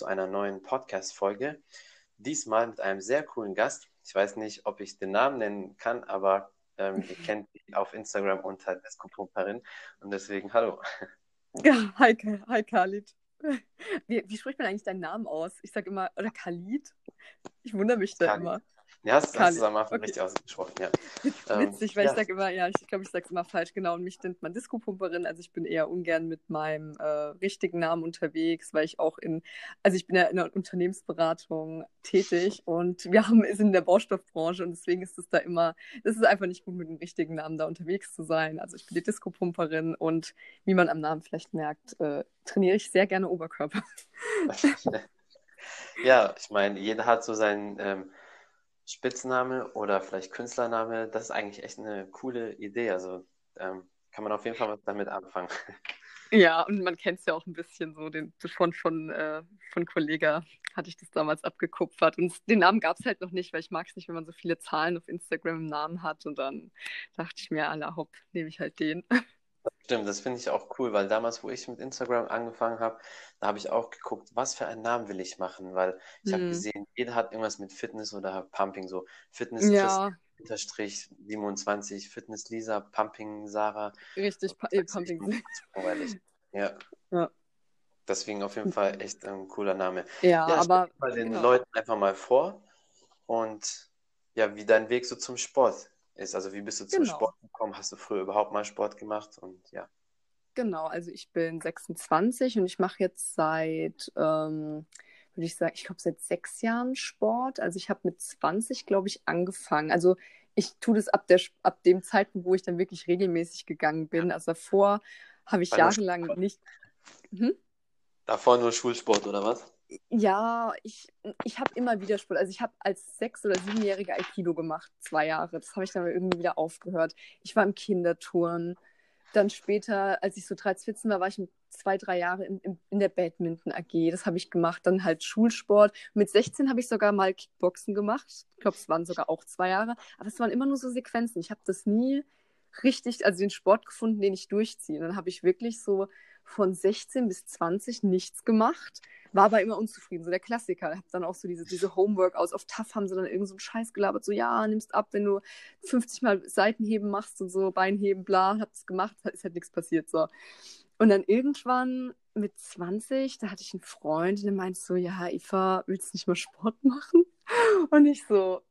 zu einer neuen Podcast-Folge. Diesmal mit einem sehr coolen Gast. Ich weiß nicht, ob ich den Namen nennen kann, aber ähm, ihr kennt ihn auf Instagram unter Descopumperin und deswegen hallo. Ja, hi, hi Khalid. Wie, wie, spricht man eigentlich deinen Namen aus? Ich sage immer, oder Khalid? Ich wundere mich da Khalid. immer. Ja, hast, du am Anfang okay. richtig ausgesprochen, ja. Witzig, ähm, weil ja. ich sage immer, ja, ich glaube, ich sage es immer falsch, genau, und mich nennt man Disco-Pumperin, also ich bin eher ungern mit meinem äh, richtigen Namen unterwegs, weil ich auch in, also ich bin ja in der Unternehmensberatung tätig und wir haben, sind in der Baustoffbranche und deswegen ist es da immer, es ist einfach nicht gut, mit dem richtigen Namen da unterwegs zu sein. Also ich bin die Disco-Pumperin und wie man am Namen vielleicht merkt, äh, trainiere ich sehr gerne Oberkörper. ja, ich meine, jeder hat so seinen ähm, Spitzname oder vielleicht Künstlername, das ist eigentlich echt eine coole Idee. Also ähm, kann man auf jeden Fall was damit anfangen. Ja, und man kennt es ja auch ein bisschen so, den, von, von, äh, von Kollega hatte ich das damals abgekupfert. Und den Namen gab es halt noch nicht, weil ich mag es nicht, wenn man so viele Zahlen auf Instagram im Namen hat. Und dann dachte ich mir, aller hopp, nehme ich halt den. Stimmt, das finde ich auch cool, weil damals, wo ich mit Instagram angefangen habe, da habe ich auch geguckt, was für einen Namen will ich machen, weil ich habe Mhm. gesehen, jeder hat irgendwas mit Fitness oder Pumping, so Fitness Ja, unterstrich 27, Fitness Lisa, Pumping Sarah. richtig, Pa- das äh, ist echt Pumping. langweilig. Ja, Ja. deswegen auf jeden Fall echt ein cooler Name. Ja, Ja, stell aber dich mal den genau. Leuten einfach mal vor und ja, wie dein Weg so zum Sport ist. Also wie bist du zum Genau. Sport gekommen? Hast du früher überhaupt mal Sport gemacht? Und ja. Genau, also ich bin 26 und ich mache jetzt seit, ähm, würde ich sagen, ich glaube seit sechs Jahren Sport. Also ich habe mit 20, glaube ich, angefangen. Also ich tue das ab, der, ab dem Zeitpunkt, wo ich dann wirklich regelmäßig gegangen bin. Also davor habe ich War jahrelang nicht. Hm? Davor nur Schulsport oder was? Ja, ich, ich habe immer wieder Sport. Also ich habe als sechs- oder siebenjährige Aikido gemacht, zwei Jahre. Das habe ich dann irgendwie wieder aufgehört. Ich war im Kinderturnen. Dann später, als ich so 13, 14 war, war ich zwei, drei Jahre in, in, in der Badminton AG. Das habe ich gemacht. Dann halt Schulsport. Mit 16 habe ich sogar mal Kickboxen gemacht. Ich glaube, es waren sogar auch zwei Jahre. Aber es waren immer nur so Sequenzen. Ich habe das nie richtig, also den Sport gefunden, den ich durchziehe. Und dann habe ich wirklich so von 16 bis 20 nichts gemacht, war aber immer unzufrieden. So der Klassiker. Hab dann auch so diese, diese Homeworkouts. Auf TAF haben sie dann irgend so einen Scheiß gelabert. So, ja, nimmst ab, wenn du 50 Mal Seitenheben machst und so, Beinheben, bla. Hab das gemacht, ist halt nichts passiert. So. Und dann irgendwann mit 20, da hatte ich einen Freund, der meinte so, ja, Eva, willst du nicht mal Sport machen? Und ich so,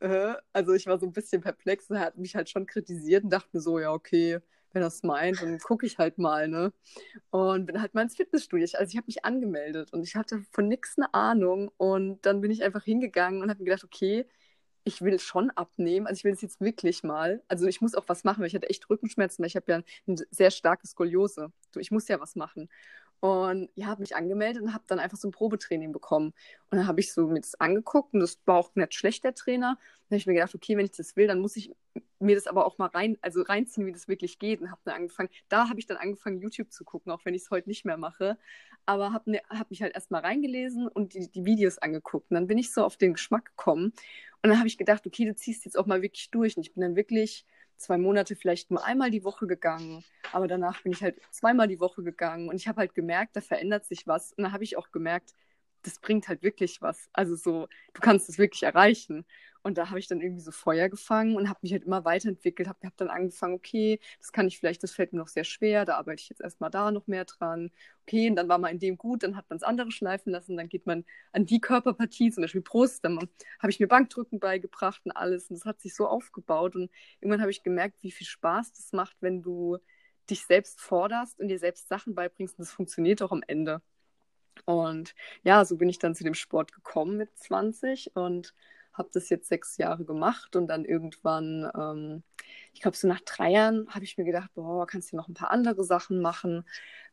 äh, also ich war so ein bisschen perplex er hat mich halt schon kritisiert und dachte mir so, ja, okay, wenn es meint, dann gucke ich halt mal, ne? Und bin halt mal ins Fitnessstudio. Also ich habe mich angemeldet und ich hatte von nichts eine Ahnung und dann bin ich einfach hingegangen und habe mir gedacht, okay, ich will schon abnehmen. Also ich will es jetzt wirklich mal. Also ich muss auch was machen, weil ich hatte echt Rückenschmerzen, weil ich habe ja eine sehr starke Skoliose. So, ich muss ja was machen. Und ja, habe mich angemeldet und habe dann einfach so ein Probetraining bekommen. Und dann habe ich so mir das angeguckt und das war auch nicht schlecht, der Trainer. Dann habe ich mir gedacht, okay, wenn ich das will, dann muss ich mir das aber auch mal rein, also reinziehen, wie das wirklich geht. Und habe dann angefangen, da habe ich dann angefangen, YouTube zu gucken, auch wenn ich es heute nicht mehr mache. Aber habe ne, hab mich halt erstmal reingelesen und die, die Videos angeguckt. Und dann bin ich so auf den Geschmack gekommen. Und dann habe ich gedacht, okay, du ziehst jetzt auch mal wirklich durch. Und ich bin dann wirklich zwei Monate vielleicht nur einmal die Woche gegangen. Aber danach bin ich halt zweimal die Woche gegangen. Und ich habe halt gemerkt, da verändert sich was. Und dann habe ich auch gemerkt, das bringt halt wirklich was. Also so, du kannst es wirklich erreichen. Und da habe ich dann irgendwie so Feuer gefangen und habe mich halt immer weiterentwickelt, habe hab dann angefangen, okay, das kann ich vielleicht, das fällt mir noch sehr schwer, da arbeite ich jetzt erstmal da noch mehr dran. Okay, und dann war man in dem gut, dann hat man das andere schleifen lassen, dann geht man an die Körperpartie, zum Beispiel Brust, dann habe ich mir Bankdrücken beigebracht und alles. Und das hat sich so aufgebaut. Und irgendwann habe ich gemerkt, wie viel Spaß das macht, wenn du dich selbst forderst und dir selbst Sachen beibringst. Und das funktioniert auch am Ende. Und ja, so bin ich dann zu dem Sport gekommen mit 20 und habe das jetzt sechs Jahre gemacht und dann irgendwann, ähm, ich glaube, so nach drei Jahren habe ich mir gedacht, boah, kannst du noch ein paar andere Sachen machen.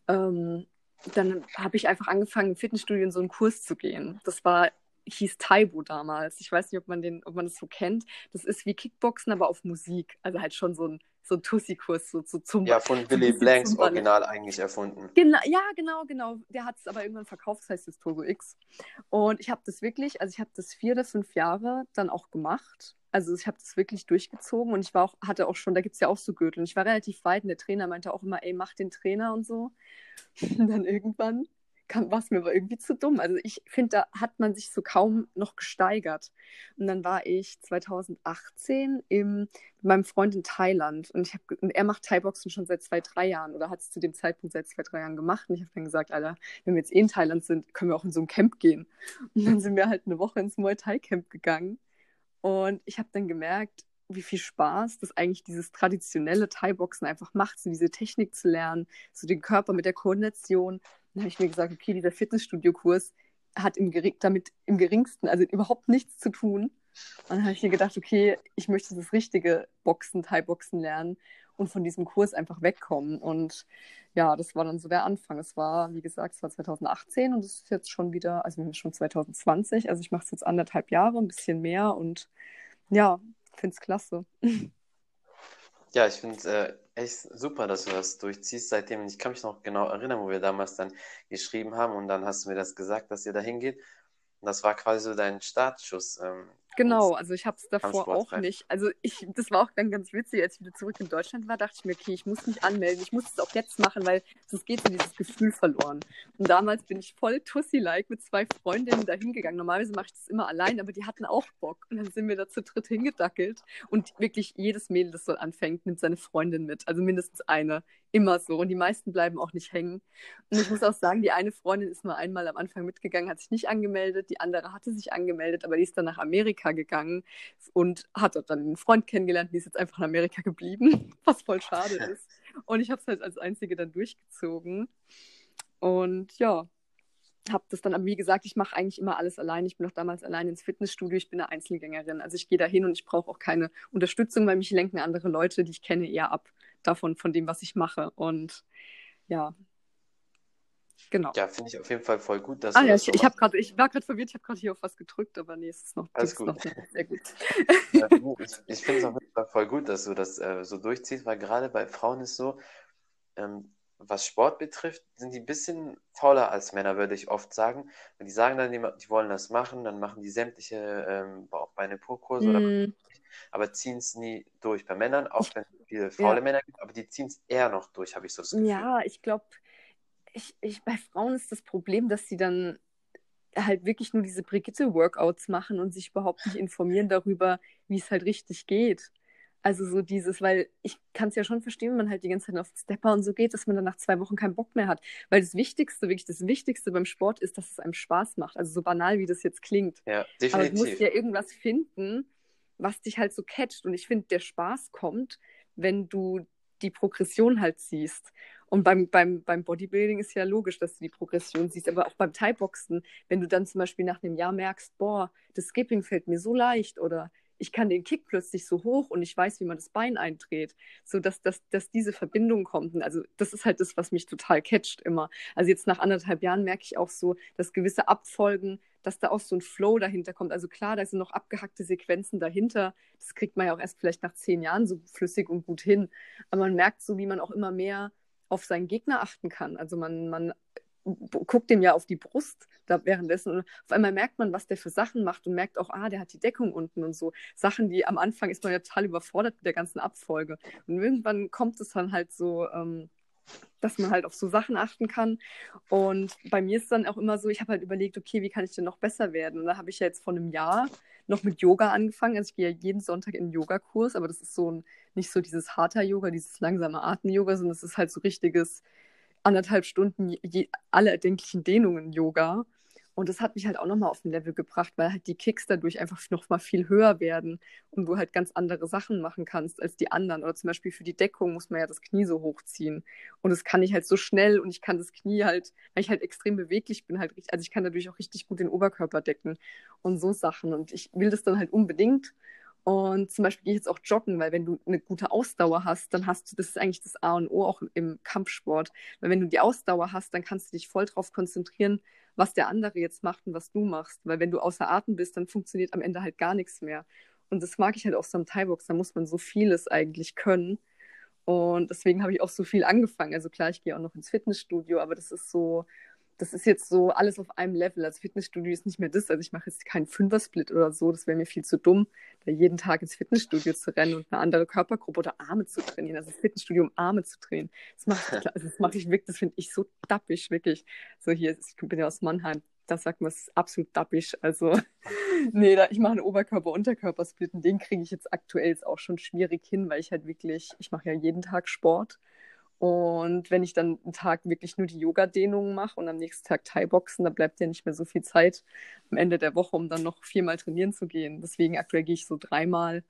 Ähm, dann habe ich einfach angefangen, im Fitnessstudio in so einen Kurs zu gehen. Das war, hieß Taibo damals. Ich weiß nicht, ob man den, ob man das so kennt. Das ist wie Kickboxen, aber auf Musik. Also halt schon so ein, so ein Tussi-Kurs, so, so zum Ja, von bisschen Blanks. Original eigentlich erfunden. Genau, ja, genau, genau. Der hat es aber irgendwann verkauft, das heißt jetzt Togo X. Und ich habe das wirklich, also ich habe das vier oder fünf Jahre dann auch gemacht. Also ich habe das wirklich durchgezogen und ich war auch, hatte auch schon, da gibt es ja auch so Gürtel. Und ich war relativ weit und der Trainer meinte auch immer, ey, mach den Trainer und so. Und dann irgendwann war es mir aber irgendwie zu dumm. Also ich finde, da hat man sich so kaum noch gesteigert. Und dann war ich 2018 im, mit meinem Freund in Thailand und, ich hab, und er macht Thai-Boxen schon seit zwei, drei Jahren oder hat es zu dem Zeitpunkt seit zwei, drei Jahren gemacht. Und ich habe dann gesagt, Alter, wenn wir jetzt eh in Thailand sind, können wir auch in so ein Camp gehen. Und dann sind wir halt eine Woche ins Muay Thai Camp gegangen. Und ich habe dann gemerkt, wie viel Spaß das eigentlich dieses traditionelle Thai-Boxen einfach macht, so diese Technik zu lernen, so den Körper mit der Koordination. Dann habe ich mir gesagt, okay, dieser Fitnessstudio-Kurs hat im damit im geringsten, also überhaupt nichts zu tun. Und dann habe ich mir gedacht, okay, ich möchte das richtige Boxen, Thai-Boxen lernen und von diesem Kurs einfach wegkommen. Und ja, das war dann so der Anfang. Es war, wie gesagt, es war 2018 und es ist jetzt schon wieder, also wir haben schon 2020. Also ich mache es jetzt anderthalb Jahre, ein bisschen mehr und ja, finde es klasse. Ja, ich finde es äh, echt super, dass du das durchziehst seitdem. Ich kann mich noch genau erinnern, wo wir damals dann geschrieben haben und dann hast du mir das gesagt, dass ihr da hingeht. Und das war quasi so dein Startschuss. Ähm, Genau, also ich habe es davor auch nicht. Also ich, das war auch dann ganz witzig, als ich wieder zurück in Deutschland war, dachte ich mir, okay, ich muss mich anmelden, ich muss es auch jetzt machen, weil sonst geht so dieses Gefühl verloren. Und damals bin ich voll Tussi-like mit zwei Freundinnen da hingegangen. Normalerweise mache ich das immer allein, aber die hatten auch Bock. Und dann sind wir da zu dritt hingedackelt. Und wirklich jedes Mädel, das so anfängt, nimmt seine Freundin mit. Also mindestens eine immer so. Und die meisten bleiben auch nicht hängen. Und ich muss auch sagen, die eine Freundin ist mal einmal am Anfang mitgegangen, hat sich nicht angemeldet. Die andere hatte sich angemeldet, aber die ist dann nach Amerika gegangen und hat dort dann einen Freund kennengelernt. Die ist jetzt einfach in Amerika geblieben, was voll schade ist. Und ich habe es halt als Einzige dann durchgezogen. Und ja, habe das dann, wie gesagt, ich mache eigentlich immer alles allein. Ich bin auch damals allein ins Fitnessstudio. Ich bin eine Einzelgängerin. Also ich gehe da hin und ich brauche auch keine Unterstützung, weil mich lenken andere Leute, die ich kenne, eher ab davon, von dem, was ich mache. Und ja, genau. Ja, finde ich auf jeden Fall voll gut, dass ah, ja, ich, so ich, grad, ich war gerade verwirrt, ich habe gerade hier auf was gedrückt, aber nee, es ist noch, Alles gut. Noch sehr gut. ja, ich finde es auf jeden Fall voll gut, dass du das äh, so durchziehst, weil gerade bei Frauen ist so, ähm, was Sport betrifft, sind die ein bisschen fauler als Männer, würde ich oft sagen. Wenn die sagen dann, die, die wollen das machen, dann machen die sämtliche ähm, Bauchbeine Purkurse mm. oder aber ziehen es nie durch. Bei Männern, auch wenn es viele faule ja. Männer gibt, aber die ziehen es eher noch durch, habe ich so das Gefühl. Ja, ich glaube, ich, ich, bei Frauen ist das Problem, dass sie dann halt wirklich nur diese Brigitte-Workouts machen und sich überhaupt nicht informieren darüber, wie es halt richtig geht. Also so dieses, weil ich kann es ja schon verstehen, wenn man halt die ganze Zeit auf Stepper und so geht, dass man dann nach zwei Wochen keinen Bock mehr hat. Weil das Wichtigste, wirklich das Wichtigste beim Sport ist, dass es einem Spaß macht. Also so banal, wie das jetzt klingt. Ja, definitiv. Aber du musst ja irgendwas finden, was dich halt so catcht. Und ich finde, der Spaß kommt, wenn du die Progression halt siehst. Und beim, beim, beim Bodybuilding ist ja logisch, dass du die Progression siehst, aber auch beim Thai-Boxen, wenn du dann zum Beispiel nach einem Jahr merkst, boah, das Skipping fällt mir so leicht oder ich kann den Kick plötzlich so hoch und ich weiß, wie man das Bein eindreht, so dass, dass, dass diese Verbindung kommt. Also das ist halt das, was mich total catcht immer. Also jetzt nach anderthalb Jahren merke ich auch so, dass gewisse Abfolgen dass da auch so ein Flow dahinter kommt. Also klar, da sind noch abgehackte Sequenzen dahinter. Das kriegt man ja auch erst vielleicht nach zehn Jahren so flüssig und gut hin. Aber man merkt so, wie man auch immer mehr auf seinen Gegner achten kann. Also man, man guckt dem ja auf die Brust da währenddessen und auf einmal merkt man, was der für Sachen macht und merkt auch, ah, der hat die Deckung unten und so. Sachen, die am Anfang ist man ja total überfordert mit der ganzen Abfolge. Und irgendwann kommt es dann halt so, ähm, dass man halt auf so Sachen achten kann. Und bei mir ist dann auch immer so, ich habe halt überlegt, okay, wie kann ich denn noch besser werden? Und da habe ich ja jetzt vor einem Jahr noch mit Yoga angefangen. Also ich gehe ja jeden Sonntag in einen Yogakurs, aber das ist so ein, nicht so dieses harter Yoga, dieses langsame Atem-Yoga, sondern es ist halt so richtiges anderthalb Stunden je, alle erdenklichen Dehnungen Yoga. Und das hat mich halt auch nochmal auf ein Level gebracht, weil halt die Kicks dadurch einfach nochmal viel höher werden und du halt ganz andere Sachen machen kannst als die anderen. Oder zum Beispiel für die Deckung muss man ja das Knie so hochziehen. Und das kann ich halt so schnell und ich kann das Knie halt, weil ich halt extrem beweglich bin, halt richtig, also ich kann dadurch auch richtig gut den Oberkörper decken und so Sachen. Und ich will das dann halt unbedingt. Und zum Beispiel gehe ich jetzt auch joggen, weil wenn du eine gute Ausdauer hast, dann hast du, das ist eigentlich das A und O auch im Kampfsport. Weil wenn du die Ausdauer hast, dann kannst du dich voll drauf konzentrieren, was der andere jetzt macht und was du machst. Weil wenn du außer Atem bist, dann funktioniert am Ende halt gar nichts mehr. Und das mag ich halt auch so am Thai-Box, da muss man so vieles eigentlich können. Und deswegen habe ich auch so viel angefangen. Also klar, ich gehe auch noch ins Fitnessstudio, aber das ist so, das ist jetzt so alles auf einem Level. Also Fitnessstudio ist nicht mehr das. Also ich mache jetzt keinen Fünfer-Split oder so. Das wäre mir viel zu dumm, da jeden Tag ins Fitnessstudio zu rennen und eine andere Körpergruppe oder Arme zu trainieren. Also das Fitnessstudio, um Arme zu trainieren. Das mache ich, also das mache ich wirklich, das finde ich so dappig, wirklich. So hier, ich bin ja aus Mannheim. Da sagt man, es ist absolut dappig. Also, nee, da, ich mache einen Oberkörper-Unterkörper-Split und den kriege ich jetzt aktuell jetzt auch schon schwierig hin, weil ich halt wirklich, ich mache ja jeden Tag Sport. Und wenn ich dann einen Tag wirklich nur die Yoga-Dehnungen mache und am nächsten Tag Thai-Boxen, da bleibt ja nicht mehr so viel Zeit am Ende der Woche, um dann noch viermal trainieren zu gehen. Deswegen aktuell gehe ich so dreimal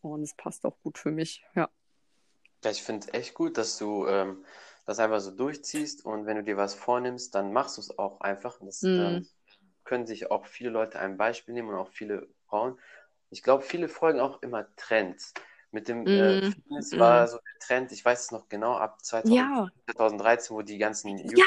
und es passt auch gut für mich, ja. Ja, ich finde es echt gut, dass du ähm, das einfach so durchziehst und wenn du dir was vornimmst, dann machst du es auch einfach. Das mm. ähm, können sich auch viele Leute ein Beispiel nehmen und auch viele Frauen. Ich glaube, viele folgen auch immer Trends. Mit dem äh, mm, Fitness mm. war so der Trend, ich weiß es noch genau, ab 2000, ja. 2013, wo die ganzen ja,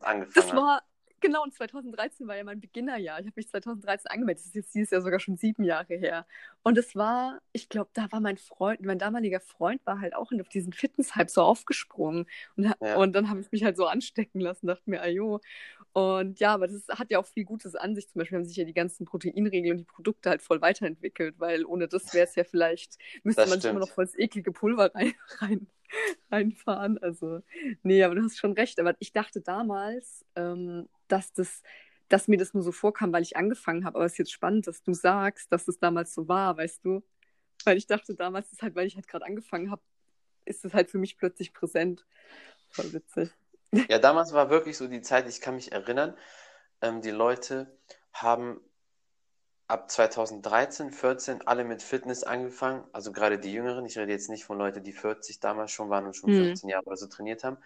angefangen das war, Genau, und 2013 war ja mein Beginnerjahr. Ich habe mich 2013 angemeldet. Das ist jetzt dieses Jahr sogar schon sieben Jahre her. Und es war, ich glaube, da war mein Freund, mein damaliger Freund war halt auch auf diesen Fitness-Hype so aufgesprungen. Und, ja. und dann habe ich mich halt so anstecken lassen, dachte mir, ayo. Und ja, aber das hat ja auch viel Gutes an sich. Zum Beispiel haben sich ja die ganzen Proteinregeln und die Produkte halt voll weiterentwickelt, weil ohne das wäre es ja vielleicht, müsste das man sich immer noch voll das eklige Pulver rein, rein, reinfahren. Also, nee, aber du hast schon recht. Aber ich dachte damals, ähm, dass das dass mir das nur so vorkam, weil ich angefangen habe. Aber es ist jetzt spannend, dass du sagst, dass es damals so war, weißt du? Weil ich dachte damals ist halt, weil ich halt gerade angefangen habe, ist es halt für mich plötzlich präsent. Voll witzig. Ja, damals war wirklich so die Zeit, ich kann mich erinnern, ähm, die Leute haben ab 2013, 14 alle mit Fitness angefangen, also gerade die Jüngeren, ich rede jetzt nicht von Leuten, die 40 damals schon waren und schon hm. 15 Jahre oder so trainiert haben,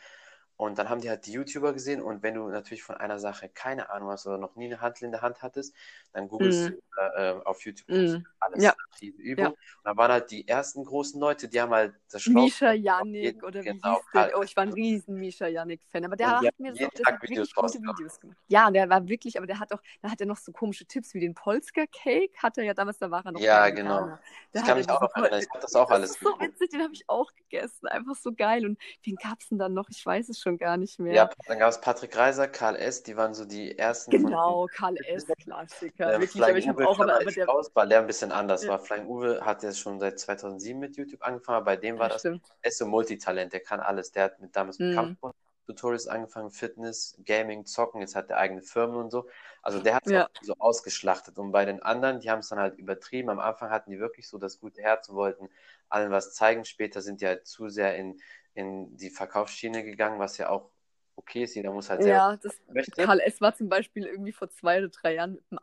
und dann haben die halt die YouTuber gesehen und wenn du natürlich von einer Sache keine Ahnung hast oder noch nie eine Handel in der Hand hattest, dann googelst mm. du äh, auf YouTube mm. alles ja. diese Übung. Ja. Und dann waren halt die ersten großen Leute, die haben halt das Schlauch. Misha Yannick oder wie genau, hieß der? Oh, ich war ein riesen Misha Yannick-Fan, aber der hat mir so das wirklich gute Videos gemacht. Ja, der war wirklich, aber der hat auch, da hat er noch so komische Tipps wie den Polska Cake, hat er ja damals, da war er noch. Ja, genau. Ich kann mich auch noch erinnern, ich habe das auch das alles. Ist so witzig, den habe ich auch gegessen, einfach so geil. Und wen gab es denn dann noch? Ich weiß es schon gar nicht mehr. Ja, dann gab es Patrick Reiser, Karl S., die waren so die ersten. Genau, Karl S., Klassiker. Ähm, Wirklich, aber ich habe auch aber, aber der raus, war der ein bisschen anders. Ja. War Flying Uwe hat ja schon seit 2007 mit YouTube angefangen, aber bei dem war ja, das, er ist so Multitalent, der kann alles. Der hat mit damals mit mhm. Kampfsport Tutorials angefangen, Fitness, Gaming, Zocken, jetzt hat er eigene Firmen und so. Also der hat es ja. so ausgeschlachtet. Und bei den anderen, die haben es dann halt übertrieben. Am Anfang hatten die wirklich so das gute Herz und wollten allen was zeigen. Später sind die halt zu sehr in, in die Verkaufsschiene gegangen, was ja auch okay ist. Jeder muss halt sehr. Ja, das, Karl S. war zum Beispiel irgendwie vor zwei oder drei Jahren im,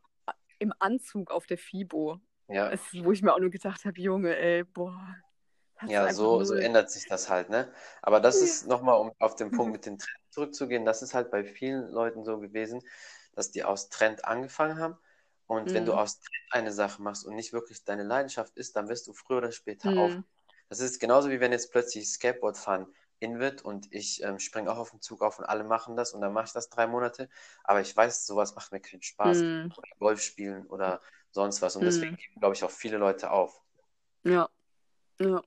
im Anzug auf der FIBO. Ja. Es, wo ich mir auch nur gedacht habe, Junge, ey, boah. Ja, so, so ändert sich das halt, ne? Aber das ja. ist nochmal, um auf den Punkt mit den Trend zurückzugehen, das ist halt bei vielen Leuten so gewesen, dass die aus Trend angefangen haben. Und mhm. wenn du mhm. aus Trend eine Sache machst und nicht wirklich deine Leidenschaft ist, dann wirst du früher oder später mhm. auf. Das ist genauso wie wenn jetzt plötzlich Skateboard fahren in wird und ich ähm, springe auch auf den Zug auf und alle machen das und dann mache ich das drei Monate. Aber ich weiß, sowas macht mir keinen Spaß. Oder Golf spielen oder sonst was. Und mm. deswegen geben, glaube ich, auch viele Leute auf. Ja. Ja.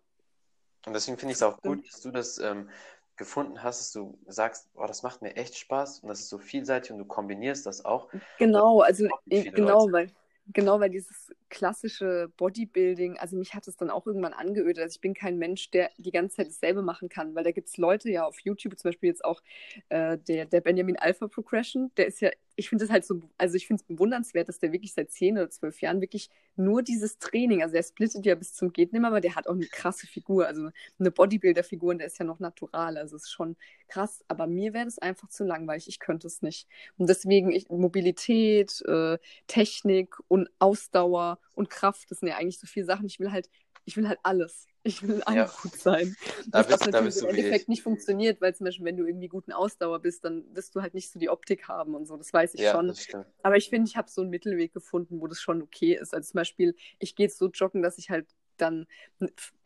Und deswegen finde ich es auch gut, dass du das ähm, gefunden hast, dass du sagst, oh, das macht mir echt Spaß und das ist so vielseitig und du kombinierst das auch. Genau, also genau, Leute. weil genau, weil dieses klassische Bodybuilding, also mich hat es dann auch irgendwann angeödet. Also ich bin kein Mensch, der die ganze Zeit dasselbe machen kann, weil da gibt es Leute ja auf YouTube, zum Beispiel jetzt auch äh, der, der Benjamin Alpha Progression, der ist ja ich finde es halt so, also ich finde es bewundernswert, dass der wirklich seit zehn oder zwölf Jahren wirklich nur dieses Training, also er splittet ja bis zum Gehtnimmer, aber der hat auch eine krasse Figur, also eine Bodybuilder-Figur und der ist ja noch natural, also ist schon krass, aber mir wäre das einfach zu langweilig, ich könnte es nicht. Und deswegen ich, Mobilität, äh, Technik und Ausdauer und Kraft, das sind ja eigentlich so viele Sachen, ich will halt, ich will halt alles. Ich will einfach ja. gut sein. Da das bist, natürlich im Endeffekt nicht funktioniert, weil zum Beispiel, wenn du irgendwie guten Ausdauer bist, dann wirst du halt nicht so die Optik haben und so. Das weiß ich ja, schon. Aber ich finde, ich habe so einen Mittelweg gefunden, wo das schon okay ist. Also zum Beispiel, ich gehe jetzt so joggen, dass ich halt dann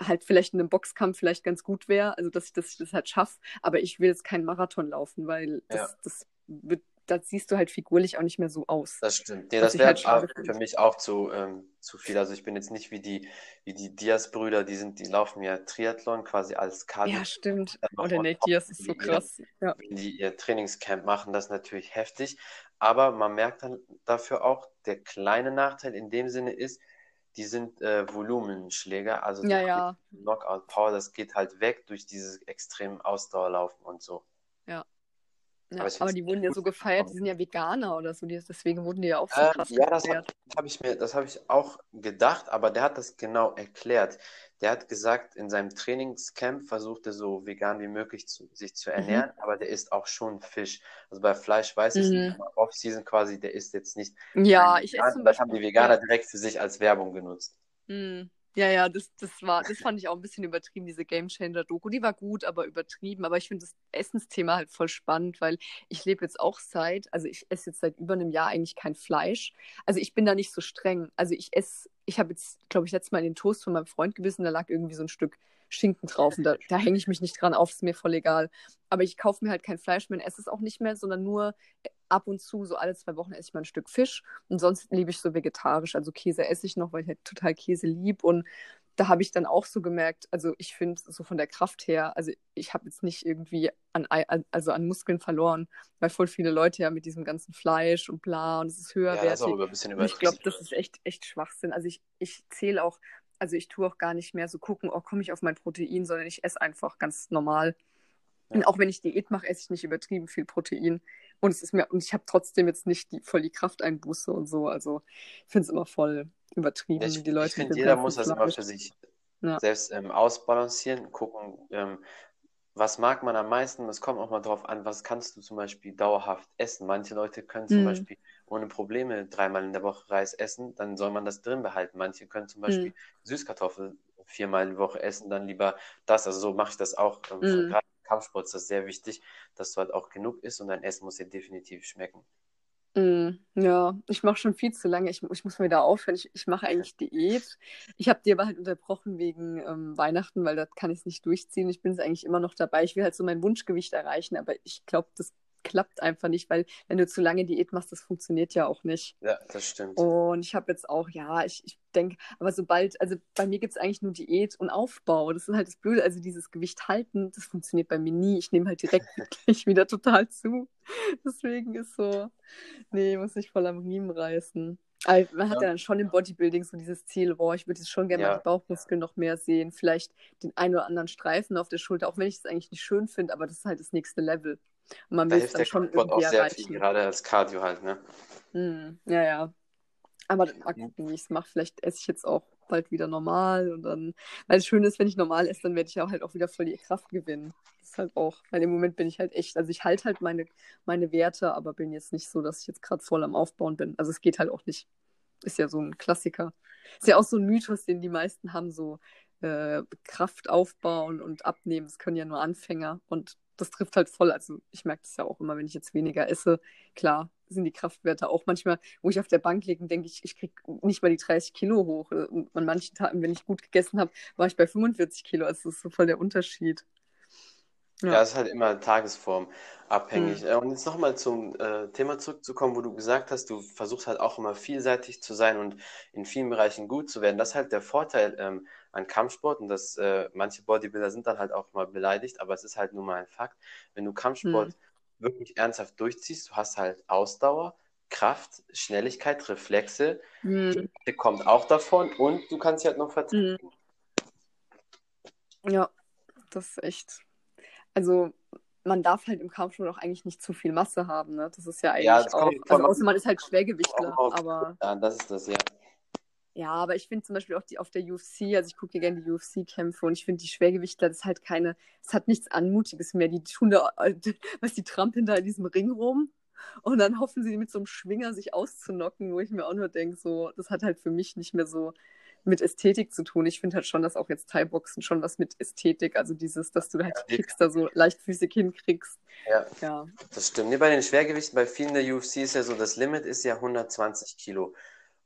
halt vielleicht in einem Boxkampf vielleicht ganz gut wäre, also dass ich das, das halt schaffe, aber ich will jetzt keinen Marathon laufen, weil das, ja. das wird das siehst du halt figurlich auch nicht mehr so aus. Das stimmt. Nee, das wäre halt für mich auch zu, ähm, zu viel. Also ich bin jetzt nicht wie die, wie die Diaz-Brüder, die sind, die laufen ja Triathlon quasi als Cardio. Ja, stimmt. Oder Nate Diaz ist so krass. ja. Wenn die ihr Trainingscamp machen, das ist natürlich heftig. Aber man merkt dann dafür auch, der kleine Nachteil in dem Sinne ist, die sind äh, Volumenschläger, also ja, ja. Knockout Power, das geht halt weg durch dieses extrem Ausdauerlaufen und so. Ja. Ja aber, aber die wurden ja so gefeiert, die sind ja Veganer oder so, deswegen wurden die ja auch so äh, krass Ja, das habe hab ich mir, das habe ich auch gedacht, aber der hat das genau erklärt. Der hat gesagt, in seinem Trainingscamp versucht er so vegan wie möglich zu, sich zu mhm. ernähren, mhm. aber der isst auch schon Fisch. Also bei Fleisch weiß ich mhm. nicht, Off-Season quasi, der isst jetzt nicht. Ja, ich esse zum Das haben die Veganer direkt für sich als Werbung genutzt. Mhm. Ja, ja, das, das war, das fand ich auch ein bisschen übertrieben, diese Game Changer-Doku. Die war gut, aber übertrieben. Aber ich finde das Essensthema halt voll spannend, weil ich lebe jetzt auch seit, also ich esse jetzt seit über einem Jahr eigentlich kein Fleisch. Also ich bin da nicht so streng. Also ich esse, ich habe jetzt, glaube ich, letztes Mal in den Toast von meinem Freund gebissen, da lag irgendwie so ein Stück Schinken drauf und da, da hänge ich mich nicht dran auf, ist mir voll egal. Aber ich kaufe mir halt kein Fleisch mehr und esse es auch nicht mehr, sondern nur ab und zu, so alle zwei Wochen esse ich mal ein Stück Fisch. Und sonst liebe ich so vegetarisch. Also Käse esse ich noch, weil ich halt total Käse lieb. Und da habe ich dann auch so gemerkt, also ich finde so von der Kraft her, also ich habe jetzt nicht irgendwie an, also an Muskeln verloren, weil voll viele Leute ja mit diesem ganzen Fleisch und bla und es ist höherwertig. Ja, das ist auch ein bisschen ich glaube, das ist echt, echt Schwachsinn. Also ich, ich zähle auch, also ich tue auch gar nicht mehr so gucken, oh, komme ich auf mein Protein, sondern ich esse einfach ganz normal. Ja. Und auch wenn ich Diät mache, esse ich nicht übertrieben viel Protein. Und es ist mir, und ich habe trotzdem jetzt nicht die, voll die Krafteinbuße und so. Also ich finde es immer voll übertrieben, ich, die Leute. Ich finde, jeder muss das immer für sich ja. selbst ähm, ausbalancieren, gucken, ähm, was mag man am meisten. Es kommt auch mal drauf an, was kannst du zum Beispiel dauerhaft essen. Manche Leute können zum mhm. Beispiel ohne Probleme dreimal in der Woche Reis essen, dann soll man das drin behalten. Manche können zum Beispiel mhm. Süßkartoffeln viermal in der Woche essen, dann lieber das. Also so mache ich das auch. Mhm. Gerade Kampfsport ist das sehr wichtig, dass du halt auch genug isst und dein Essen muss dir definitiv schmecken. Mm, ja, ich mache schon viel zu lange. Ich, ich muss mal wieder aufhören. Ich, ich mache eigentlich Diät. Ich habe die aber halt unterbrochen wegen ähm, Weihnachten, weil da kann ich es nicht durchziehen. Ich bin es eigentlich immer noch dabei. Ich will halt so mein Wunschgewicht erreichen, aber ich glaube, das klappt einfach nicht, weil wenn du zu lange Diät machst, das funktioniert ja auch nicht. Ja, das stimmt. Und ich habe jetzt auch, ja, ich, ich denke, aber sobald, also bei mir gibt es eigentlich nur Diät und Aufbau. Das ist halt das Blöde. Also dieses Gewicht halten, das funktioniert bei mir nie. Ich nehme halt direkt gleich wieder total zu. Deswegen ist so, nee, muss ich voll am Riemen reißen. Aber man hat ja. ja dann schon im Bodybuilding so dieses Ziel, boah, ich würde jetzt schon gerne ja. die Bauchmuskeln noch mehr sehen, vielleicht den einen oder anderen Streifen auf der Schulter, auch wenn ich es eigentlich nicht schön finde, aber das ist halt das nächste Level. Und man will es dann schon irgendwie auch sehr erreichen. Viel, gerade als Cardio halt, ne? Hm, ja, ja. Aber mal gucken, wie ich es mache. Vielleicht esse ich jetzt auch bald wieder normal und dann, weil es schön ist, wenn ich normal esse, dann werde ich auch halt auch wieder voll die Kraft gewinnen. Das ist halt auch, weil im Moment bin ich halt echt, also ich halte halt meine, meine Werte, aber bin jetzt nicht so, dass ich jetzt gerade voll am Aufbauen bin. Also es geht halt auch nicht. Ist ja so ein Klassiker. Ist ja auch so ein Mythos, den die meisten haben, so äh, Kraft aufbauen und abnehmen. Das können ja nur Anfänger und das trifft halt voll. Also ich merke das ja auch immer, wenn ich jetzt weniger esse. Klar sind die Kraftwerte auch manchmal, wo ich auf der Bank liege und denke, ich, ich kriege nicht mal die 30 Kilo hoch. Und an manchen Tagen, wenn ich gut gegessen habe, war ich bei 45 Kilo. Also das ist so voll der Unterschied. Ja, ja ist halt immer Tagesform abhängig. Mhm. Und jetzt nochmal zum äh, Thema zurückzukommen, wo du gesagt hast, du versuchst halt auch immer vielseitig zu sein und in vielen Bereichen gut zu werden. Das ist halt der Vorteil ähm, an Kampfsport und dass äh, manche Bodybuilder sind dann halt auch mal beleidigt, aber es ist halt nur mal ein Fakt. Wenn du Kampfsport mhm. wirklich ernsthaft durchziehst, du hast halt Ausdauer, Kraft, Schnelligkeit, Reflexe, mhm. kommt auch davon und du kannst dich halt noch vertreten. Mhm. Ja, das ist echt. Also man darf halt im Kampfsport auch eigentlich nicht zu viel Masse haben, ne? Das ist ja eigentlich ja, auch, also außer man ist halt Schwergewichtler, aber... Ja, das ist das, ja. Ja, aber ich finde zum Beispiel auch die auf der UFC, also ich gucke ja gerne die UFC-Kämpfe und ich finde die Schwergewichtler, das ist halt keine, es hat nichts Anmutiges mehr. Die tun da, was die trampeln da in diesem Ring rum und dann hoffen sie mit so einem Schwinger sich auszunocken, wo ich mir auch nur denke, so, das hat halt für mich nicht mehr so mit Ästhetik zu tun. Ich finde halt schon, dass auch jetzt Thai-Boxen schon was mit Ästhetik, also dieses, dass du halt ja, Kicks da so leichtfüßig hinkriegst. Ja, ja. das stimmt. Nee, bei den Schwergewichten, bei vielen der UFC ist ja so, das Limit ist ja 120 Kilo.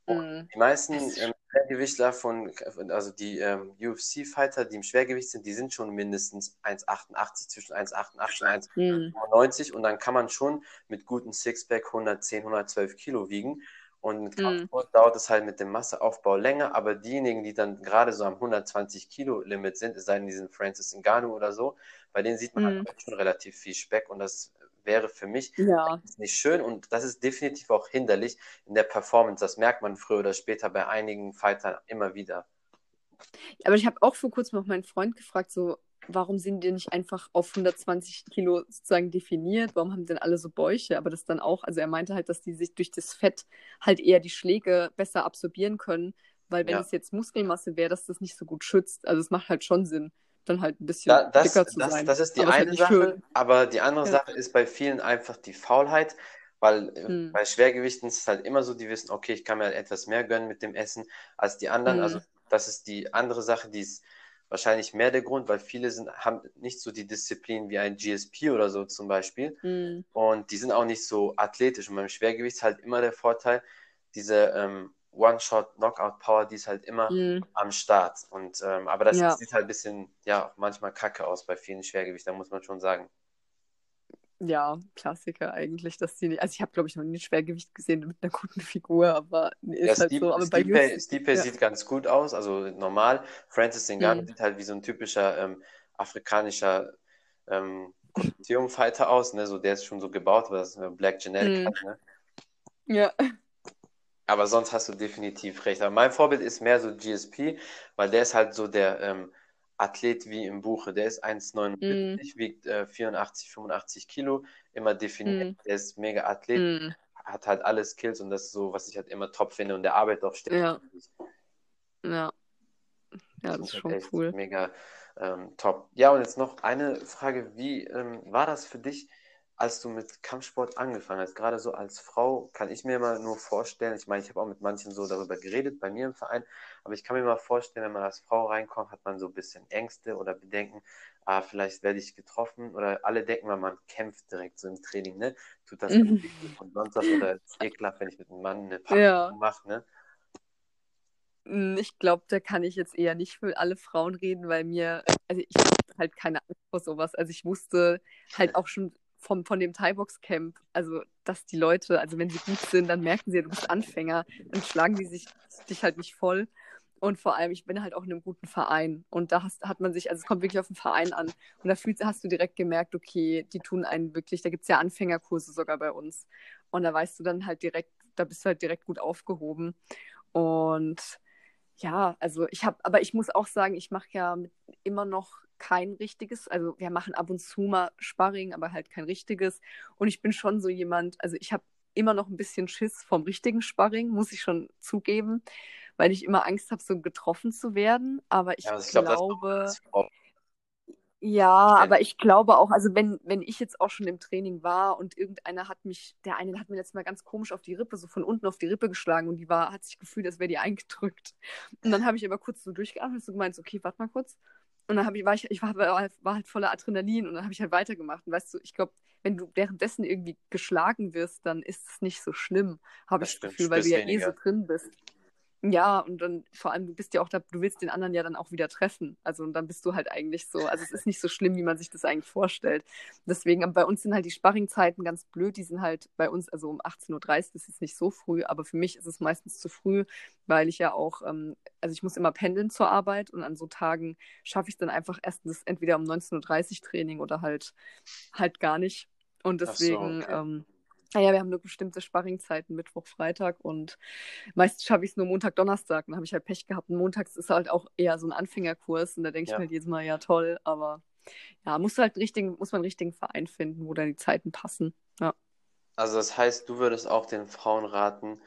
Mhm. Die meisten ähm, Schwergewichtler von, also die ähm, UFC-Fighter, die im Schwergewicht sind, die sind schon mindestens 1,88, zwischen 1,88 und Mhm. 1,90 und dann kann man schon mit gutem Sixpack 110, 112 Kilo wiegen. Und mit Mhm. Dauert es halt mit dem Masseaufbau länger, aber diejenigen, die dann gerade so am 120 Kilo Limit sind, es sei denn, die sind Francis Ngannou oder so, bei denen sieht man Mhm. halt schon relativ viel Speck und das wäre für mich Ja. nicht schön und das ist definitiv auch hinderlich in der Performance. Das merkt man früher oder später bei einigen Fightern immer wieder. Aber ich habe auch vor kurzem noch meinen Freund gefragt, so, warum sind die nicht einfach auf 120 Kilo sozusagen definiert? Warum haben denn alle so Bäuche? Aber das dann auch, also er meinte halt, dass die sich durch das Fett halt eher die Schläge besser absorbieren können, weil wenn Ja. es jetzt Muskelmasse wäre, dass das nicht so gut schützt. Also es macht halt schon Sinn, dann halt ein bisschen Da, das, dicker zu das, sein. das ist die Aber halt eine nicht Sache, schön. aber die andere Ja. Sache ist bei vielen einfach die Faulheit, weil äh, Hm. bei Schwergewichten ist es halt immer so, die wissen, okay, ich kann mir halt etwas mehr gönnen mit dem Essen als die anderen. Hm. Also das ist die andere Sache, die ist wahrscheinlich mehr der Grund, weil viele sind, haben nicht so die Disziplin wie ein GSP oder so zum Beispiel. Hm. Und die sind auch nicht so athletisch. Und beim Schwergewicht ist halt immer der Vorteil, diese ähm, One-Shot-Knockout-Power, die ist halt immer Hm. am Start. Und, ähm, aber das Ja. sieht halt ein bisschen, ja, manchmal kacke aus bei vielen Schwergewichtern, muss man schon sagen. Ja, Klassiker eigentlich, dass die nicht. Also ich habe, glaube ich, noch nie ein Schwergewicht gesehen mit einer guten Figur, aber nee, Ja, ist halt Stipe, so. Aber bei Stipe, UFC, Stipe ja. sieht ganz gut aus, also normal. Francis Ngannou Hm. sieht halt wie so ein typischer ähm, afrikanischer ähm, Fighter aus, ne? So, der ist schon so gebaut, weil das ist Black Genetic Hm. halt, ne? Ja. Aber sonst hast du definitiv recht. Aber mein Vorbild ist mehr so GSP, weil der ist halt so der ähm, Athlet wie im Buche. Der ist 1,79, wiegt äh, 84, 85 Kilo, immer definiert. Hm. Der ist mega Athlet, Hm. hat halt alle Skills und das ist so, was ich halt immer top finde. Und der arbeitet auch ständig. Ja. Ja. Ja, das ist halt schon echt cool. mega ähm, top. Ja, und jetzt noch eine Frage. Wie ähm, war das für dich, als du mit Kampfsport angefangen hast? Gerade so als Frau kann ich mir mal nur vorstellen, ich meine, ich habe auch mit manchen so darüber geredet, bei mir im Verein, aber ich kann mir mal vorstellen, wenn man als Frau reinkommt, hat man so ein bisschen Ängste oder Bedenken, ah, vielleicht werde ich getroffen oder alle denken mal, man kämpft direkt so im Training, ne? Tut das Mhm. und sonst was oder ist ekelhaft, wenn ich mit einem Mann eine Ja. Paarung mache, ne? Hm, Ich glaube, da kann ich jetzt eher nicht für alle Frauen reden, weil mir, also ich habe halt keine Angst vor sowas. Also ich wusste halt auch schon vom, von dem Thai-Box-Camp, also dass die Leute, also wenn sie gut sind, dann merken sie du bist Anfänger, dann schlagen die sich dich halt nicht voll. Und vor allem, ich bin halt auch in einem guten Verein. Und da hast, hat man sich, also es kommt wirklich auf den Verein an. Und da fühlst, hast du direkt gemerkt, okay, die tun einen wirklich, da gibt es ja Anfängerkurse sogar bei uns. Und da weißt du dann halt direkt, da bist du halt direkt gut aufgehoben. Und ja, also ich habe, aber ich muss auch sagen, ich mache ja immer noch kein richtiges, also wir machen ab und zu mal Sparring, aber halt kein richtiges. Und ich bin schon so jemand, also ich habe immer noch ein bisschen Schiss vom richtigen Sparring, muss ich schon zugeben, weil ich immer Angst habe, so getroffen zu werden. Aber ich Ja, also ich glaube, das ist auch glaube, als Frau ja, Okay. aber ich glaube auch, also wenn, wenn ich jetzt auch schon im Training war und irgendeiner hat mich, der eine hat mir letztes Mal ganz komisch auf die Rippe, so von unten auf die Rippe geschlagen und die war, hat sich gefühlt, als wäre die eingedrückt. Und dann habe ich aber kurz so durchgeatmet, so gemeint, so, okay, warte mal kurz. Und dann habe ich, war ich, ich war, war, halt, war halt voller Adrenalin und dann habe ich halt weitergemacht. Und weißt du, ich glaube, wenn du währenddessen irgendwie geschlagen wirst, dann ist es nicht so schlimm, habe ich das Gefühl, weil du ja eh so drin bist. Ja, und dann vor allem, du bist ja auch da, du willst den anderen ja dann auch wieder treffen. Also und dann bist du halt eigentlich so, also es ist nicht so schlimm, wie man sich das eigentlich vorstellt. Deswegen, bei uns sind halt die Sparringzeiten ganz blöd. Die sind halt bei uns, also um 18.30 Uhr, das ist nicht so früh, aber für mich ist es meistens zu früh, weil ich ja auch, ähm, also ich muss immer pendeln zur Arbeit und an so Tagen schaffe ich es dann einfach erstens entweder um 19.30 Uhr Training oder halt halt gar nicht. Und Ach so, deswegen, okay. ähm, naja, wir haben nur bestimmte Sparringzeiten, Mittwoch, Freitag und meistens schaffe ich es nur Montag, Donnerstag. Dann habe ich halt Pech gehabt. Und montags ist halt auch eher so ein Anfängerkurs und da denke ich Ja. mir halt jedes Mal, ja toll, aber ja, musst du halt richtigen, muss man einen richtigen Verein finden, wo dann die Zeiten passen. Ja. Also das heißt, du würdest auch den Frauen raten,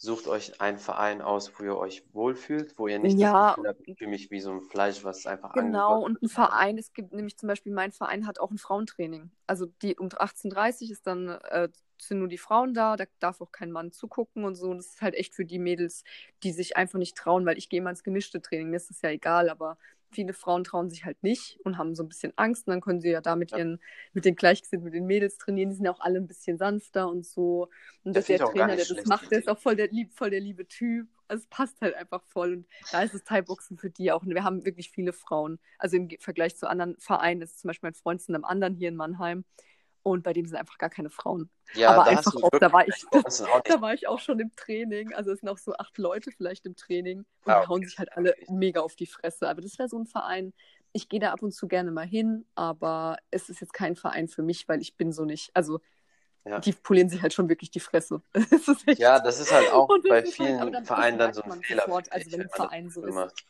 sucht euch einen Verein aus, wo ihr euch wohlfühlt, wo ihr nicht Ja, das habt, ich fühle mich wie so ein Fleisch, was einfach Genau, und ein. Verein, es gibt nämlich zum Beispiel, mein Verein hat auch ein Frauentraining. Also die um 18.30 Uhr ist dann, äh, sind nur die Frauen da, da darf auch kein Mann zugucken und so. Und das ist halt echt für die Mädels, die sich einfach nicht trauen, weil ich gehe immer ins gemischte Training, mir ist das ja egal, aber viele Frauen trauen sich halt nicht und haben so ein bisschen Angst und dann können sie ja da mit ihren, mit den Gleichgesinnten, mit den Mädels trainieren, die sind ja auch alle ein bisschen sanfter und so. Und Das dass der Trainer, der das macht, der ist auch voll der lieb, voll der liebe Typ. Also es passt halt einfach voll. Und da ist das Thai-Boxen für die auch. Und wir haben wirklich viele Frauen. Also im Vergleich zu anderen Vereinen ist zum Beispiel mein Freund in einem anderen hier in Mannheim. Und bei dem sind einfach gar keine Frauen. Ja, Aber da einfach auch, da war ich, da war ich auch schon im Training. Also es sind auch so acht Leute vielleicht im Training. Und Ah, die hauen sich halt alle mega auf die Fresse. Aber das wäre so ein Verein. Ich gehe da ab und zu gerne mal hin, aber es ist jetzt kein Verein für mich, weil ich bin so nicht. Also Ja. die polieren sich halt schon wirklich die Fresse. Das. Ja, das ist halt auch bei halt- vielen das Vereinen dann so ein Fehler. sofort, also wenn ein Verein so ist. macht.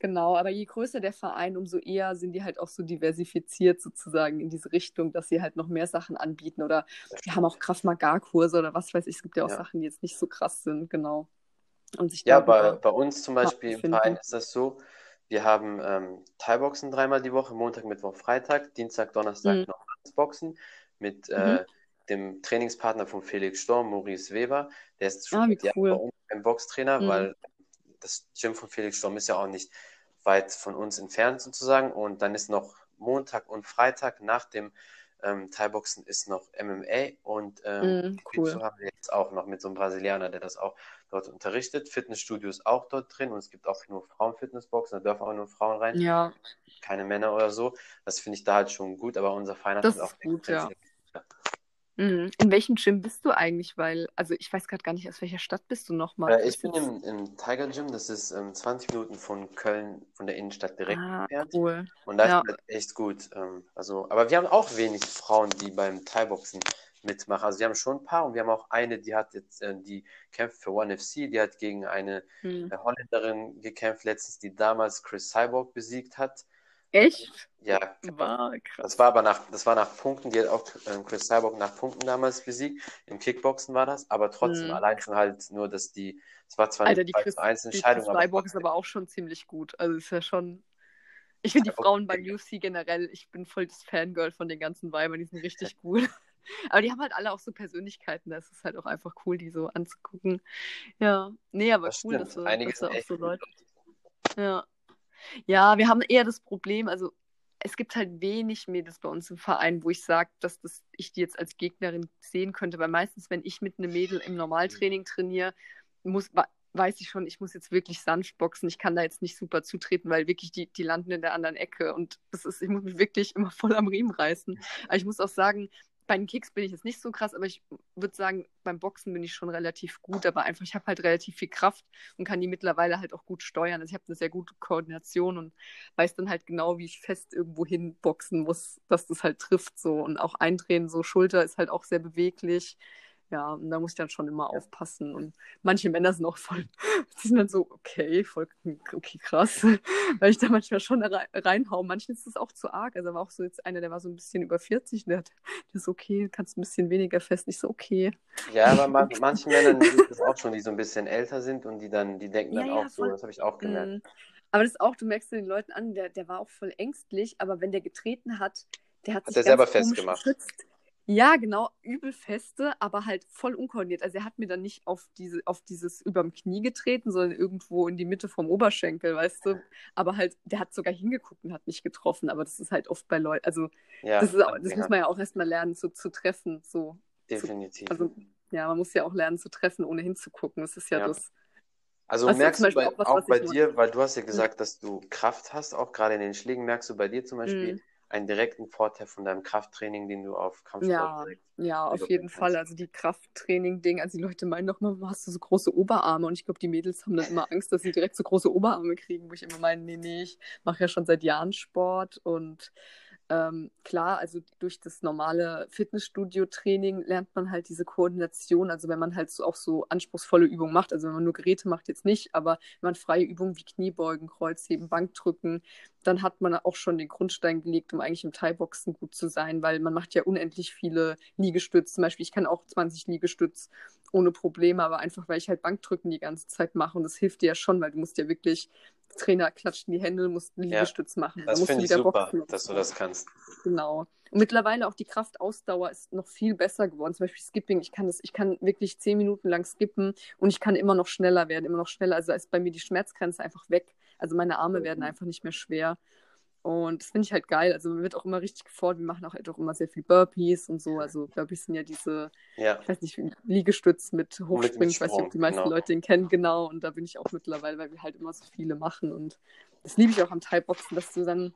Genau, aber je größer der Verein, umso eher sind die halt auch so diversifiziert sozusagen in diese Richtung, dass sie halt noch mehr Sachen anbieten oder wir haben auch Kraft Magar-Kurse oder was weiß ich. Es gibt ja auch Ja. Sachen, die jetzt nicht so krass sind, genau. Und sich Ja, bei, bei uns zum Beispiel im. Verein ist das so, wir haben ähm, Thai-Boxen dreimal die Woche, Montag, Mittwoch, Freitag, Dienstag, Donnerstag Mhm. noch Boxen mit äh, dem Trainingspartner von Felix Storm, Maurice Weber. Der ist schon Ah, cool. bei uns ein Boxtrainer, Mhm. weil das Gym von Felix Storm ist ja auch nicht weit von uns entfernt sozusagen. Und dann ist noch Montag und Freitag nach dem ähm, Thai-Boxen ist noch MMA und ähm, Mhm, cool. Haben wir jetzt auch noch mit so einem Brasilianer, der das auch dort unterrichtet. Fitnessstudio ist auch dort drin und es gibt auch nur Frauen-Fitnessboxen, da dürfen auch nur Frauen rein, Ja, keine Männer oder so. Das finde ich da halt schon gut, aber unser Verein hat Das halt auch gut, ja. Mhm. In welchem Gym bist du eigentlich? Weil, also ich weiß gerade gar nicht, aus welcher Stadt bist du nochmal? Äh, ich bin im, im Tiger Gym, das ist ähm, 20 Minuten von Köln, von der Innenstadt direkt Ah, entfernt. cool. Und da Ja. ist halt echt gut. Ähm, also, aber wir haben auch wenig Frauen, die beim Thai-Boxen mitmachen. Also wir haben schon ein paar und wir haben auch eine, die hat jetzt, äh, die kämpft für One FC, die hat gegen eine Hm. äh, Holländerin gekämpft letztens, die damals Chris Cyborg besiegt hat. Echt? Ja, War krass. das war aber nach, das war nach Punkten, die hat auch ähm, Chris Cyborg nach Punkten damals besiegt. Im Kickboxen war das, aber trotzdem Mhm. allein schon halt nur, dass die, es war zwar Alter, nicht die 2 Chris, 1 die Entscheidung, Chris Cyborg ist aber auch schon ziemlich gut. Also ist ja schon. Ich finde die Cyborg- Frauen beim UFC generell, ich bin voll das Fangirl von den ganzen Weibern, die sind richtig cool. Aber die haben halt alle auch so Persönlichkeiten, das ist halt auch einfach cool, die so anzugucken. Ja, nee, aber das cool, stimmt. dass du, Einige dass auch so gut. Leute. Ja. Ja, wir haben eher das Problem, also es gibt halt wenig Mädels bei uns im Verein, wo ich sage, dass das, ich die jetzt als Gegnerin sehen könnte, weil meistens, wenn ich mit einem Mädel im Normaltraining trainiere, muss, weiß ich schon, ich muss jetzt wirklich sanft boxen. Ich kann da jetzt nicht super zutreten, weil wirklich die, die landen in der anderen Ecke und das ist, ich muss mich wirklich immer voll am Riemen reißen. Aber ich muss auch sagen, bei den Kicks bin ich jetzt nicht so krass, aber ich würde sagen, beim Boxen bin ich schon relativ gut, aber einfach, ich habe halt relativ viel Kraft und kann die mittlerweile halt auch gut steuern. Also ich habe eine sehr gute Koordination und weiß dann halt genau, wie ich fest irgendwo hin boxen muss, dass das halt trifft so und auch eindrehen, so Schulter ist halt auch sehr beweglich. Ja, und da muss ich dann schon immer aufpassen. Und manche Männer sind auch voll, die sind dann so, okay, voll, okay, krass. Weil ich da manchmal schon rein, reinhau. Manchen ist das auch zu arg. Also war auch so jetzt einer, der war so ein bisschen über 40, der hat, der ist okay, kannst ein bisschen weniger fest. Ich so, okay. Ja, aber man, manchen Männern gibt es auch schon, die so ein bisschen älter sind und die dann, die denken Ja, dann ja, auch so, voll. das habe ich auch gemerkt. Mhm. Aber das ist auch, du merkst den Leuten an, der, der war auch voll ängstlich, aber wenn der getreten hat, der hat, Hat sich er selber festgemacht. geschützt. Ja, genau, übel feste, aber halt voll unkoordiniert. Also er hat mir dann nicht auf diese, auf dieses überm Knie getreten, sondern irgendwo in die Mitte vom Oberschenkel, weißt du. Aber halt, der hat sogar hingeguckt und hat nicht getroffen. Aber das ist halt oft bei Leuten, also Ja, das, ist das Anfänger, muss man ja auch erstmal lernen zu, zu treffen. So. definitiv. Also ja, man muss ja auch lernen zu treffen, ohne hinzugucken. Das ist ja, Ja. das. Also Was merkst du bei, auch was, auch was bei dir, weil du hast ja gesagt, dass du Kraft hast, auch gerade in den Schlägen, merkst du bei dir zum Beispiel Mhm. Einen direkten Vorteil von deinem Krafttraining, den du auf Kampfsport Ja, ja, auf jeden Fall. kannst. Also die Krafttraining-Ding, also die Leute meinen doch mal, hast du so große Oberarme? Und ich glaube, die Mädels haben dann immer Angst, dass sie direkt so große Oberarme kriegen, wo ich immer meine, nee, nee, ich mache ja schon seit Jahren Sport und ähm, klar, also durch das normale Fitnessstudio-Training lernt man halt diese Koordination. Also wenn man halt so auch so anspruchsvolle Übungen macht, also wenn man nur Geräte macht, jetzt nicht, aber wenn man freie Übungen wie Kniebeugen, Kreuzheben, Bankdrücken, dann hat man auch schon den Grundstein gelegt, um eigentlich im Thai-Boxen gut zu sein, weil man macht ja unendlich viele Liegestütze. Zum Beispiel, ich kann auch 20 Liegestütz ohne Probleme, aber einfach, weil ich halt Bankdrücken die ganze Zeit mache und das hilft dir ja schon, weil du musst ja wirklich, Trainer klatscht in die Hände, musst einen Ja, Liegestütz machen. Das finde ich super, boxen. dass du das kannst. Genau. Und mittlerweile auch die Kraftausdauer ist noch viel besser geworden. Zum Beispiel Skipping. Ich kann das, ich kann wirklich zehn Minuten lang skippen und ich kann immer noch schneller werden, immer noch schneller. Also ist bei mir die Schmerzgrenze einfach weg, Also meine Arme werden einfach nicht mehr schwer. Und das finde ich halt geil. Also mir wird auch immer richtig gefordert. Wir machen auch, halt auch immer sehr viel Burpees und so. Also Burpees sind ja diese, Ja, ich weiß nicht, Liegestütz mit Hochspringen. mit ich weiß nicht, ob die meisten genau. Leute den kennen, genau. Und da bin ich auch mittlerweile, weil wir halt immer so viele machen. Und das liebe ich auch am Thai-Boxen, dass du dann,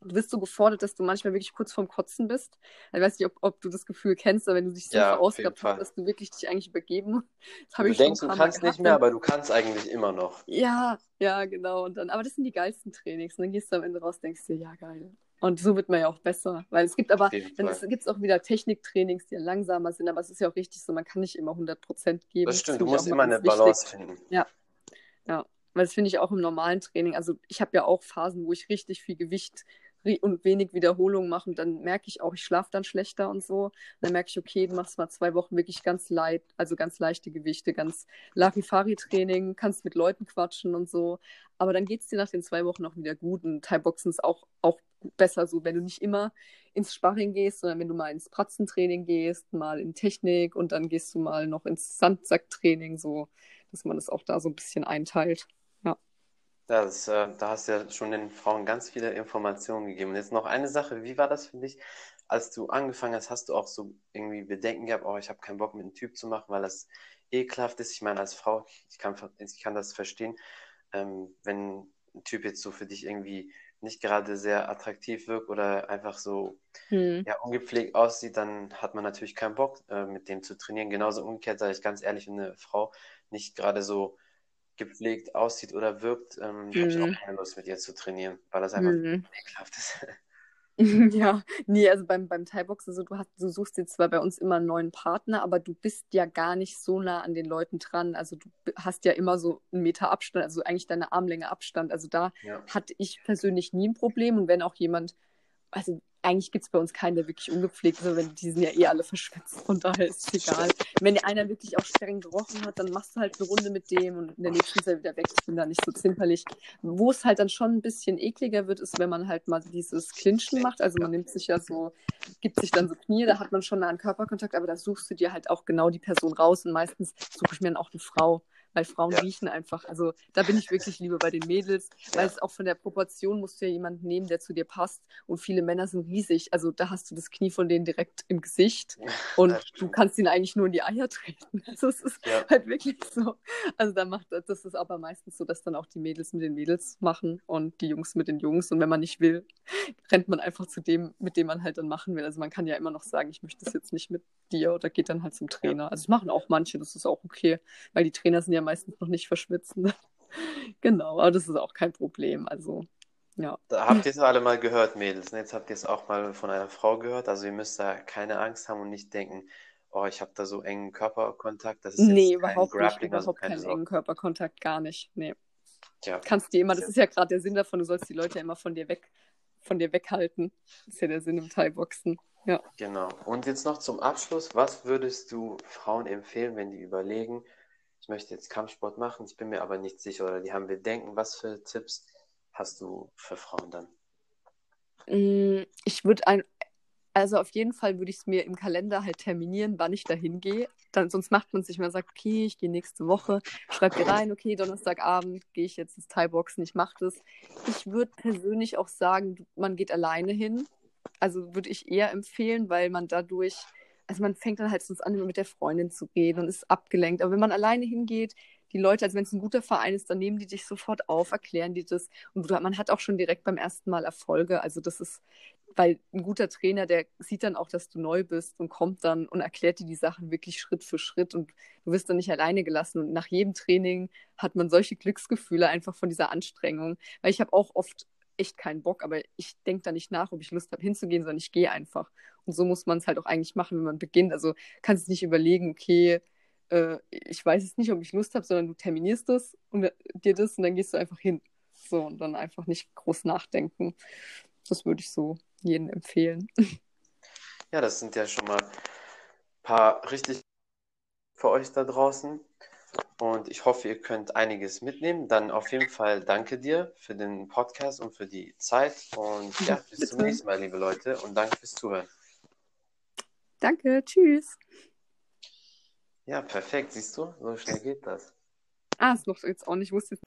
du bist so gefordert, dass du manchmal wirklich kurz vorm Kotzen bist. Ich weiß nicht, ob, ob du das Gefühl kennst, aber wenn du dich so Ja, verausgabt hast, dass du wirklich dich eigentlich übergeben. Das Du ich denkst, du kannst nicht mehr, aber du kannst eigentlich immer noch. ja, ja, genau. Und dann, aber das sind die geilsten Trainings. Und dann gehst du am Ende raus, denkst dir, ja, geil. Und so wird man ja auch besser. Weil es gibt aber, dann gibt es auch wieder Techniktrainings, die ja langsamer sind, aber es ist ja auch richtig so, man kann nicht immer 100% geben. Das Das stimmt, du ich auch musst immer eine ganz wichtig. Balance finden. Ja, ja. Weil das finde ich auch im normalen Training. Also ich habe ja auch Phasen, wo ich richtig viel Gewicht und wenig Wiederholungen mache und dann merke ich auch, ich schlafe dann schlechter und so. Und dann merke ich, okay, du machst mal zwei Wochen wirklich ganz leicht, also ganz leichte Gewichte, ganz Larifari-Training, kannst mit Leuten quatschen und so. Aber dann geht es dir nach den zwei Wochen auch wieder gut. Und Thai-Boxen ist auch, auch besser so, wenn du nicht immer ins Sparring gehst, sondern wenn du mal ins Pratzentraining gehst, mal in Technik und dann gehst du mal noch ins Sandsacktraining, so, dass man das auch da so ein bisschen einteilt. Das, äh, da hast du ja schon den Frauen ganz viele Informationen gegeben. Und jetzt noch eine Sache, wie war das für dich, als du angefangen hast, hast du auch so irgendwie Bedenken gehabt, oh, ich habe keinen Bock mit einem Typ zu machen, weil das ekelhaft ist. Ich meine, als Frau, ich kann, ich kann das verstehen, ähm, wenn ein Typ jetzt so für dich irgendwie nicht gerade sehr attraktiv wirkt oder einfach so Hm. ja, ungepflegt aussieht, dann hat man natürlich keinen Bock, äh, mit dem zu trainieren. Genauso umgekehrt, sage ich ganz ehrlich, wenn eine Frau nicht gerade so gepflegt aussieht oder wirkt, ähm, habe ich auch Mhm. keine Lust, mit ihr zu trainieren, weil das einfach Hm. ekelhaft ist. Ja, nee, also beim, beim Thai-Boxen, so, du, hast, du suchst dir zwar bei uns immer einen neuen Partner, aber du bist ja gar nicht so nah an den Leuten dran. Also du hast ja immer so einen Meter Abstand, also eigentlich deine Armlänge Abstand. Also da Ja. hatte ich persönlich nie ein Problem. Und wenn auch jemand, also eigentlich gibt es bei uns keinen, der wirklich ungepflegt ist, wenn, die sind ja eh alle verschwitzt, von daher ist es egal. Wenn einer wirklich auch streng gerochen hat, dann machst du halt eine Runde mit dem und in der nächsten ist er wieder weg. Ich bin da nicht so zimperlich. Wo es halt dann schon ein bisschen ekliger wird, ist, wenn man halt mal dieses Clinchen macht. Also man nimmt sich ja so, gibt sich dann so Knie, da hat man schon einen Körperkontakt, aber da suchst du dir halt auch genau die Person raus und meistens suche ich mir dann auch eine Frau. Weil Frauen Ja. riechen einfach. Also da bin ich wirklich lieber bei den Mädels, weil Ja. es auch von der Proportion musst du ja jemanden nehmen, der zu dir passt. Und viele Männer sind riesig. Also da hast du das Knie von denen direkt im Gesicht und Das du kannst ihnen eigentlich nur in die Eier treten. Also es ist Ja. halt wirklich so. Also da macht das ist aber meistens so, dass dann auch die Mädels mit den Mädels machen und die Jungs mit den Jungs. Und wenn man nicht will, rennt man einfach zu dem, mit dem man halt dann machen will. Also man kann ja immer noch sagen, ich möchte das jetzt nicht mit dir oder geht dann halt zum Trainer. Also das machen auch manche, das ist auch okay, weil die Trainer sind ja meistens noch nicht verschwitzen. genau, aber das ist auch kein Problem. Also ja. Da habt ihr es alle mal gehört, Mädels. ne? Jetzt habt ihr es auch mal von einer Frau gehört. Also ihr müsst da keine Angst haben und nicht denken, oh, ich habe da so engen Körperkontakt. Das ist Nee, jetzt kein überhaupt nicht. Grappling, also Überhaupt keine keinen engen Körperkontakt, gar nicht. Nee. Tja, Kannst dir immer, das ist ja gerade der Sinn davon, du sollst die Leute ja immer von dir weg, von dir weghalten. Das ist ja der Sinn im Thai-Boxen. Ja. genau. Und jetzt noch zum Abschluss. Was würdest du Frauen empfehlen, wenn die überlegen, ich möchte jetzt Kampfsport machen, ich bin mir aber nicht sicher oder die haben Bedenken. Was für Tipps hast du für Frauen dann? Mm, Ich würde ein, also auf jeden Fall würde ich es mir im Kalender halt terminieren, wann ich dahin gehe. Dann, sonst macht man sich mal sagt, okay, ich gehe nächste Woche, schreibt ihr rein, okay, Donnerstagabend gehe ich jetzt ins Thai-Boxen, ich mache das. Ich würde persönlich auch sagen, man geht alleine hin. Also würde ich eher empfehlen, weil man dadurch, also man fängt dann halt sonst an, mit der Freundin zu reden und ist abgelenkt. Aber wenn man alleine hingeht, die Leute, also wenn es ein guter Verein ist, dann nehmen die dich sofort auf, erklären die das. Und man hat auch schon direkt beim ersten Mal Erfolge. Also das ist, weil ein guter Trainer, der sieht dann auch, dass du neu bist und kommt dann und erklärt dir die Sachen wirklich Schritt für Schritt und du wirst dann nicht alleine gelassen. Und nach jedem Training hat man solche Glücksgefühle einfach von dieser Anstrengung. Weil ich habe auch oft echt keinen Bock, aber ich denke da nicht nach, ob ich Lust habe hinzugehen, sondern ich gehe einfach. Und so muss man es halt auch eigentlich machen, wenn man beginnt. Also kannst nicht überlegen, okay, äh, ich weiß jetzt nicht, ob ich Lust habe, sondern du terminierst das und dir das und dann gehst du einfach hin. So, und dann einfach nicht groß nachdenken. Das würde ich so jedem empfehlen. Ja, das sind ja schon mal ein paar richtig für euch da draußen. Und ich hoffe, ihr könnt einiges mitnehmen. Dann auf jeden Fall danke dir für den Podcast und für die Zeit. Und ja, bis zum nächsten Mal, liebe Leute. Und danke fürs Zuhören. Danke, tschüss. Ja, perfekt. Siehst du, so schnell geht das. Ah, ist noch jetzt auch nicht, ich wusste.